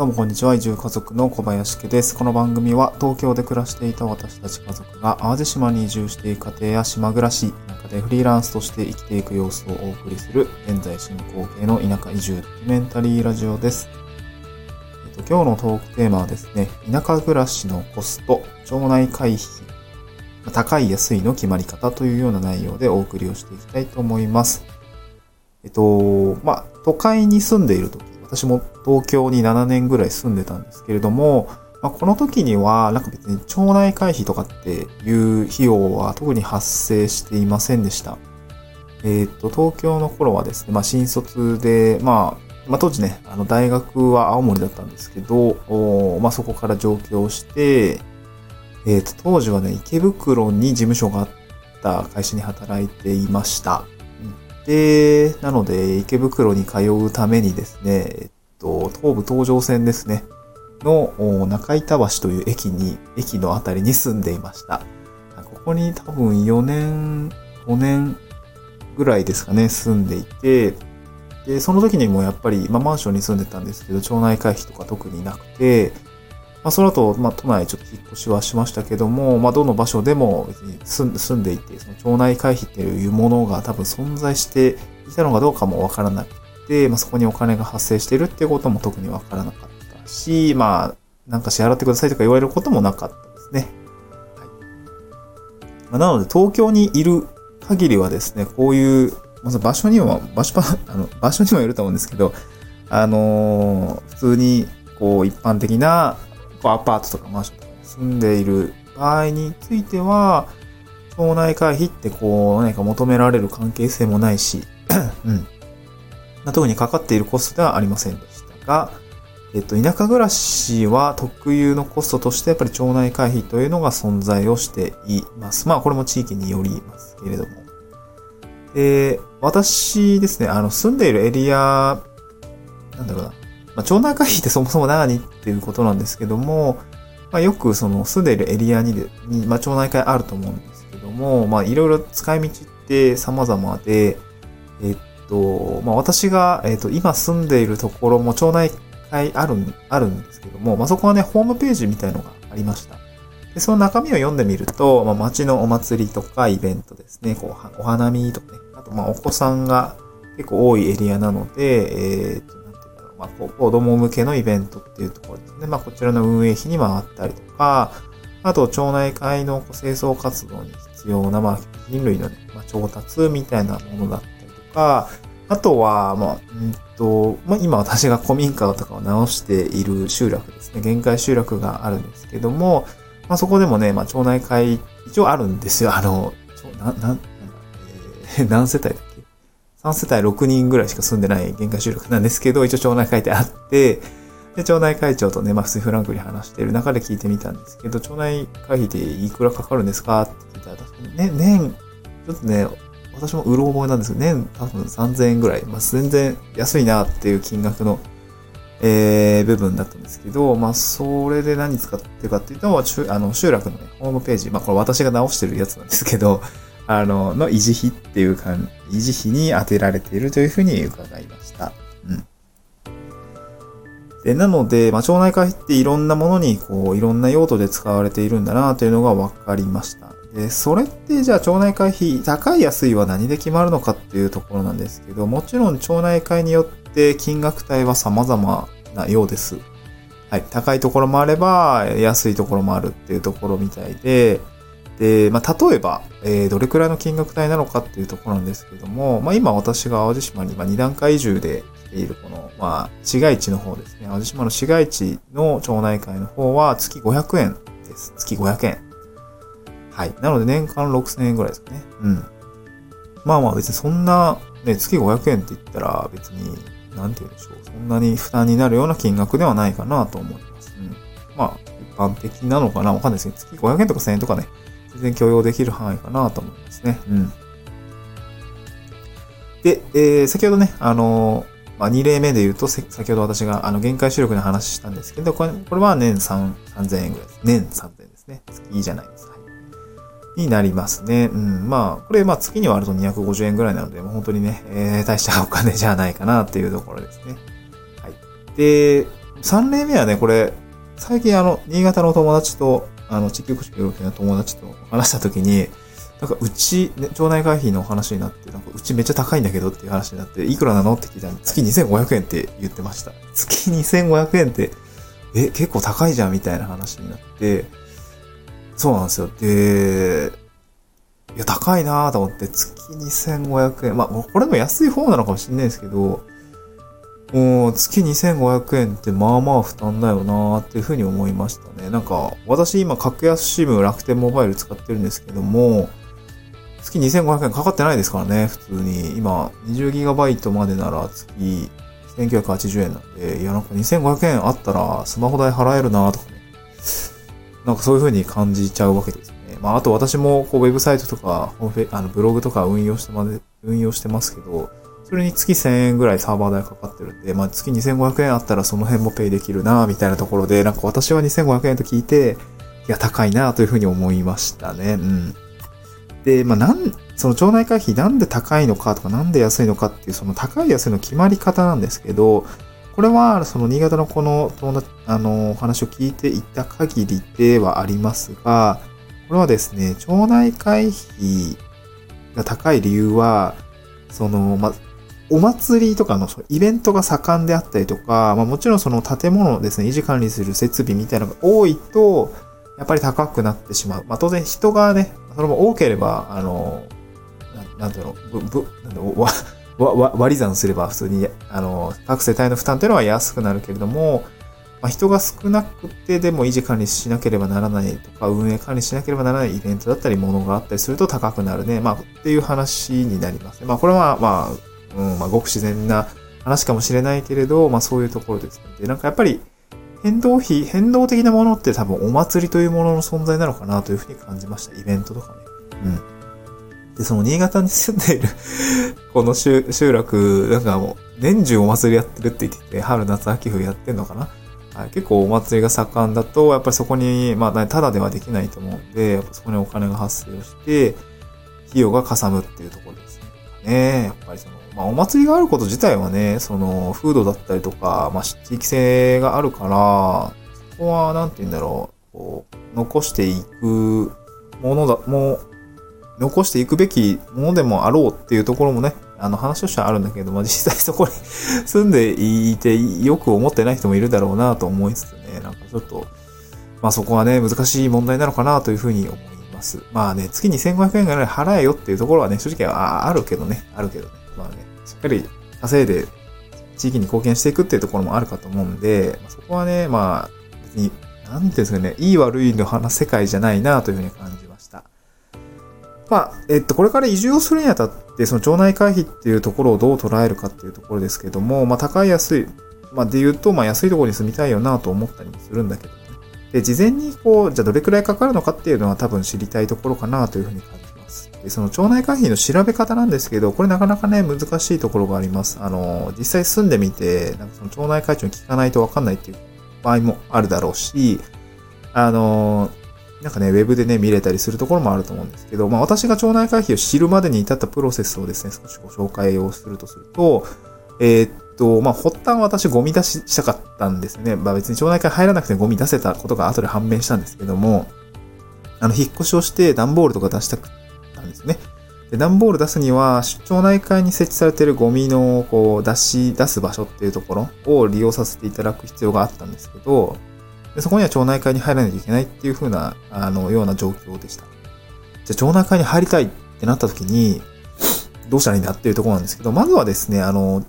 どうもこんにちは。移住家族の小林家です。この番組は東京で暮らしていた私たち家族が淡路島に移住していく家庭や島暮らし、田舎でフリーランスとして生きていく様子をお送りする現在進行形の田舎移住ドキュメンタリーラジオです。えっと、今日のトークテーマはですね、田舎暮らしのコスト、町内会費、高い安いの決まり方というような内容でお送りをしていきたいと思います。えっと、まあ、都会に住んでいるとき、私も東京に7年ぐらい住んでたんですけれども、まあ、この時には、なんか別に町内会費とかっていう費用は特に発生していませんでした。えっ、と、東京の頃はですね、まあ、新卒で、まあ、まあ、当時ね、あの、大学は青森だったんですけど、おまあ、そこから上京して、えっ、と、当時はね、池袋に事務所があった会社に働いていました。で、なので、池袋に通うためにですね、えっと、東武東上線ですね、の中板橋という駅に、駅のあたりに住んでいました。ここに多分4年、5年ぐらいですかね、住んでいて、で、その時にもやっぱり、まあマンションに住んでたんですけど、町内会費とか特になくて、まあその後、まあ都内ちょっと引っ越しはしましたけども、まあどの場所でも住んでいて、その町内会費っていうものが多分存在していたのかどうかもわからなくて、まあそこにお金が発生しているっていうことも特にわからなかったし、まあなんか支払ってくださいとか言われることもなかったですね。はい。まあ、なので東京にいる限りはですね、こういう、まず場所には、場所、あの、場所にもよると思うんですけど、あのー普通に、こう、一般的な、アパートとかマンションとかに住んでいる場合については、町内会費ってこう、何か求められる関係性もないし、うん。特にかかっているコストではありませんでしたが、えっと、田舎暮らしは特有のコストとしてやっぱり町内会費というのが存在をしています。まあ、これも地域によりますけれども。で、私ですね、あの、住んでいるエリア、なんだろうな。まあ、町内会費ってそもそも何っていうことなんですけども、まあ、よくその住んでいるエリアに、にまあ、町内会あると思うんですけども、まあ、いろいろ使い道って様々で、えっと、まあ、私が、えっと、今住んでいるところも町内会ある、あるんですけども、まあ、そこはね、ホームページみたいのがありました。で、その中身を読んでみると、まあ、街のお祭りとかイベントですね、こう、お花見とかね、あと、まあ、お子さんが結構多いエリアなので、えー、と、まあ、子供向けのイベントっていうところですね。まあ、こちらの運営費に回ったりとか、あと、町内会の清掃活動に必要な、まあ、人類のね、まあ、調達みたいなものだったりとか、あとは、まあ、うんと、まあ、今私が古民家とかを直している集落ですね。限界集落があるんですけども、まあ、そこでもね、まあ、町内会、一応あるんですよ。あの、な、な、えー 何世帯だっ ?3 世帯6人ぐらいしか住んでない限界集落なんですけど、一応町内会ってあって、で、町内会長とね、まあ普通フランクに話してる中で聞いてみたんですけど、町内会費っていくらかかるんですかって聞いたら、確かにね、年、ちょっとね、私もうろ覚えなんですけど、年多分3000円ぐらい、まあ全然安いなっていう金額の、えー、部分だったんですけど、まあそれで何使ってるかっていうと、あの集落のね、ホームページ、まあこれ私が直してるやつなんですけど、あの、の維持費っていうか、維持費に当てられているというふうに伺いました。うん。で、なので、まあ、町内会費っていろんなものに、こう、いろんな用途で使われているんだなというのが分かりました。で、それって、じゃあ町内会費、高い安いは何で決まるのかっていうところなんですけど、もちろん町内会によって金額帯は様々なようです。はい。高いところもあれば、安いところもあるっていうところみたいで、で、まあ、例えば、えーどれくらいの金額帯なのかっていうところなんですけども、まあ、今私が淡路島に、ま、2段階移住で来ているこの、まあ、市街地の方ですね。淡路島の市街地の町内会の方は月500円です。月500円。はい。なので年間6000円ぐらいですかね。うん。まあまあ別にそんな、ね、月500円って言ったら別に、なんて言うんでしょう。そんなに負担になるような金額ではないかなと思います。うん。まあ、一般的なのかなわかんないですけど、月500円とか1000円とかね、全然許容できる範囲かなと思いますね。うん。で、えー先ほどね、あのーまあ、2例目で言うと、せ先ほど私が、あの、限界収録の話したんですけど、これこれは年3、3000円ぐらいです。年3000円ですね。月じゃないです。はい。になりますね。うん。まあ、これ、まあ、月に割ると250円ぐらいなので、もう本当にね、えー、大したお金じゃないかなっていうところですね。はい。で、3例目はね、これ、最近あの、新潟の友達と、あの、地球福祉協力の友達と話したときに、なんかうち、ね、町内会費の話になって、なんかうちめっちゃ高いんだけどっていう話になって、いくらなのって聞いたら、月2500円って言ってました。月2500円って、え、結構高いじゃんみたいな話になって、そうなんですよ。で、いや、高いなぁと思って、月2500円。まあ、これも安い方なのかもしれないですけど、もう月2500円ってまあまあ負担だよなーっていうふうに思いましたね。なんか、私今格安シム楽天モバイル使ってるんですけども、月2500円かかってないですからね、普通に。今、20GB までなら月1980円なんで、いやなんか2500円あったらスマホ代払えるなーとかね。なんかそういう風に感じちゃうわけですね。まああと私もこうウェブサイトとか、あのブログとか運用してまで、運用してますけど、それに月1000円ぐらいサーバー代かかってるんで、まあ月2500円あったらその辺もペイできるなみたいなところで、なんか私は2500円と聞いて、いや高いなという風に思いましたね。うん。で、まあなん、その町内会費なんで高いのかとかなんで安いのかっていうその高い安いの決まり方なんですけど、これはその新潟のこの友達、あの、お話を聞いていた限りではありますが、これはですね、町内会費が高い理由は、その、ま、お祭りとかのイベントが盛んであったりとか、まあ、もちろんその建物をですね、維持管理する設備みたいなのが多いと、やっぱり高くなってしまう。まあ、当然人がね、それも多ければ、あの、なんだろう、ぶ、ぶ、なんだろう、わ、わ、割り算すれば普通に、あの、各世帯の負担というのは安くなるけれども、まあ、人が少なくてでも維持管理しなければならないとか、運営管理しなければならないイベントだったり、ものがあったりすると高くなるね。まあ、っていう話になりますね。まあ、これは、まあ、うん、まあ、ごく自然な話かもしれないけれど、まあ、そういうところですね。で、なんかやっぱり、変動費、変動的なものって多分お祭りというものの存在なのかなというふうに感じました。イベントとかね。うん。で、その新潟に住んでいる この集落、なんかもう、年中お祭りやってるって言ってて、春、夏、秋冬やってんのかなはい、結構お祭りが盛んだと、やっぱりそこに、まあ、ただではできないと思うんで、やっぱそこにお金が発生をして、費用がかさむっていうところですね。やっぱりその、まあ、お祭りがあること自体はね、その、風土だったりとか、まあ、地域性があるから、そこは、なんて言うんだろう、こう、残していくものだ、もう、残していくべきものでもあろうっていうところもね、あの話としてはあるんだけど、まあ、実際そこに 住んでいてよく思ってない人もいるだろうなと思いつつね、なんかちょっと、まあそこはね、難しい問題なのかなというふうに思います。まあね、月に1500円ぐらい払えよっていうところはね、正直はあるけどね、あるけどね。まあね、しっかり稼いで地域に貢献していくっていうところもあるかと思うんで、ま、そこはね、まあ、別に、なんていうんですかね、いい悪いの話世界じゃないなというふうに感じました。まあ、えっと、これから移住をするにあたって、その町内会費っていうところをどう捉えるかっていうところですけども、まあ、高い安い、まあ、で言うと、まあ、安いところに住みたいよなと思ったりもするんだけどね。で、事前にこう、じゃあどれくらいかかるのかっていうのは多分知りたいところかなというふうに感じます。で、その町内会費の調べ方なんですけど、これなかなかね、難しいところがあります。あの、実際住んでみて、なんかその町内会長に聞かないとわかんないっていう場合もあるだろうし、あの、なんかね、ウェブでね、見れたりするところもあると思うんですけど、まあ私が町内会費を知るまでに至ったプロセスをですね、少しご紹介をするとすると、えー、っと、まあ発端は私ゴミ出ししたかったんですね。まあ別に町内会入らなくてゴミ出せたことが後で判明したんですけども、あの、引っ越しをして段ボールとか出したかったんですね。で、段ボール出すには、町内会に設置されているゴミの、こう、出し、出す場所っていうところを利用させていただく必要があったんですけど、でそこには町内会に入らないといけないっていう風な、あの、ような状況でした。じゃあ町内会に入りたいってなった時に、どうしたらいいんだっていうところなんですけど、まずはですね、あの、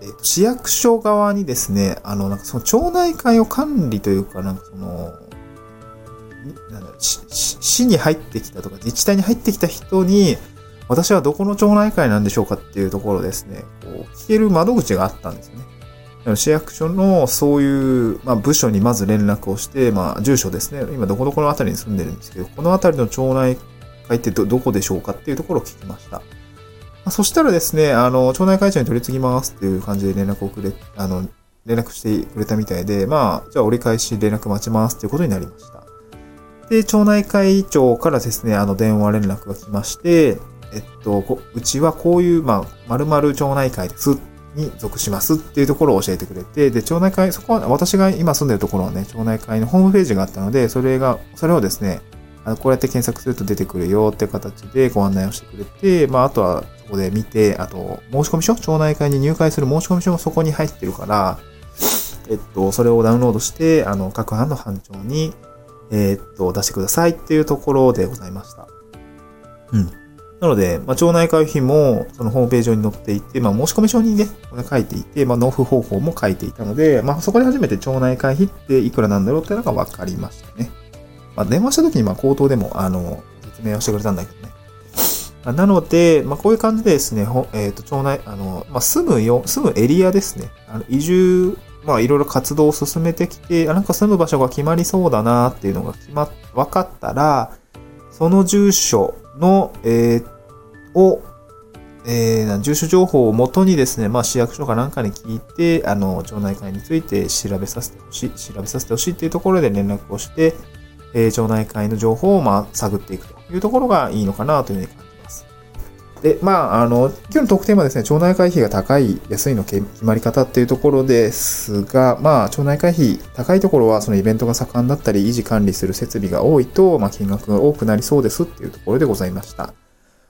えっ、と、市役所側にですね、あの、なんかその町内会を管理というか、なんかその、なんだ市に入ってきたとか、自治体に入ってきた人に、私はどこの町内会なんでしょうかっていうところですね、こう、聞ける窓口があったんですね。市役所のそういう、まあ、部署にまず連絡をして、まあ、住所ですね。今どこどこの辺りに住んでるんですけど、この辺りの町内会ってど、こでしょうかっていうところを聞きました。ま、そしたらですね、あの、町内会長に取り次ぎますっていう感じで連絡をくれ、あの、連絡してくれたみたいで、まあ、じゃあ折り返し連絡待ちますっていうことになりました。で、町内会長からですね、あの、電話連絡が来まして、えっと、うちはこういう、まあ、〇〇町内会です。に属しますっていうところを教えてくれて、で、町内会、そこは、私が今住んでるところはね、町内会のホームページがあったので、それが、それをですね、あのこうやって検索すると出てくるよって形でご案内をしてくれて、まあ、あとはそこで見て、あと、申し込み書町内会に入会する申し込み書もそこに入ってるから、えっと、それをダウンロードして、あの、各班の班長に、えー、っと、出してくださいっていうところでございました。うん。なので、まあ、町内会費も、そのホームページ上に載っていて、まあ、申込書にね、書いていて、まあ、納付方法も書いていたので、まあ、そこで初めて町内会費っていくらなんだろうっていうのが分かりましたね。まあ、電話した時に、まあ、口頭でも、あの、説明をしてくれたんだけどね。なので、まあ、こういう感じでですね、えっ、ー、と、町内、あの、まあ、住むよ、住むエリアですね。あの移住、まあ、いろいろ活動を進めてきて、あ、なんか住む場所が決まりそうだなっていうのが決まっ、分かったら、その住所の、えー、を、えー、住所情報をもとにですね、まあ、市役所かなんかに聞いて、あの、町内会について調べさせてほしい、調べさせてほしいっていうところで連絡をして、えー、町内会の情報を、まあ、探っていくというところがいいのかなというふうに感じます。で、まあ、あの、今日の特典はですね、町内会費が高い、安いの決まり方っていうところですが、まあ、町内会費高いところは、そのイベントが盛んだったり、維持管理する設備が多いと、まあ、金額が多くなりそうですっていうところでございました。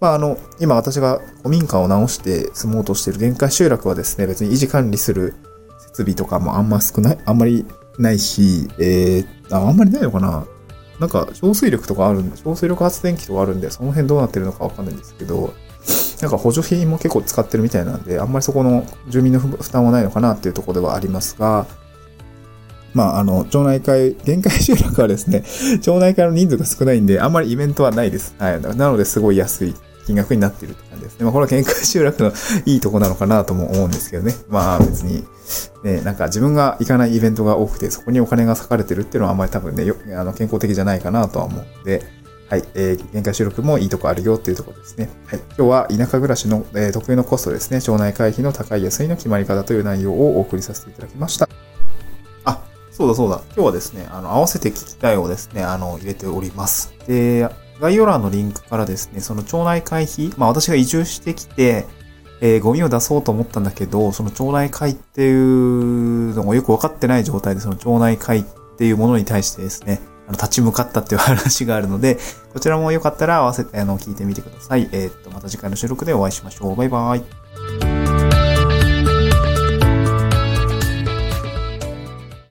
まあ、あの、今私が古民家を直して住もうとしている限界集落はですね、別に維持管理する設備とかもあんま少ない、あんまりないし、えー、ああんまりないのかななんか、小水力とかあるんで、小水力発電機とかあるんで、その辺どうなってるのかわかんないんですけど、なんか補助品も結構使ってるみたいなんで、あんまりそこの住民の負担はないのかなっていうところではありますが、まあ、あの、町内会、限界集落はですね、町内会の人数が少ないんで、あんまりイベントはないです。はい。なので、すごい安い金額になっているって感じですね。まあ、これは限界集落のいいとこなのかなとも思うんですけどね。まあ、別に、ね、なんか自分が行かないイベントが多くて、そこにお金が割かれてるっていうのはあんまり多分ね、あの健康的じゃないかなとは思うので、はい、えー、限界収録もいいとこあるよっていうとこですね。はい、今日は田舎暮らしの、えー、特有のコストですね、町内会費の高い安いの決まり方という内容をお送りさせていただきました。あ、そうだそうだ。今日はですね、あの、合わせて聞きたいをですね、あの、入れております。で、概要欄のリンクからですね、その町内会費、まあ私が移住してきて、えー、ゴミを出そうと思ったんだけど、その町内会っていうのがよくわかってない状態で、その町内会っていうものに対してですね、立ち向かったっていう話があるので、こちらもよかったら合わせて、あの、聞いてみてください。えー、っと、また次回の収録でお会いしましょう。バイバイ。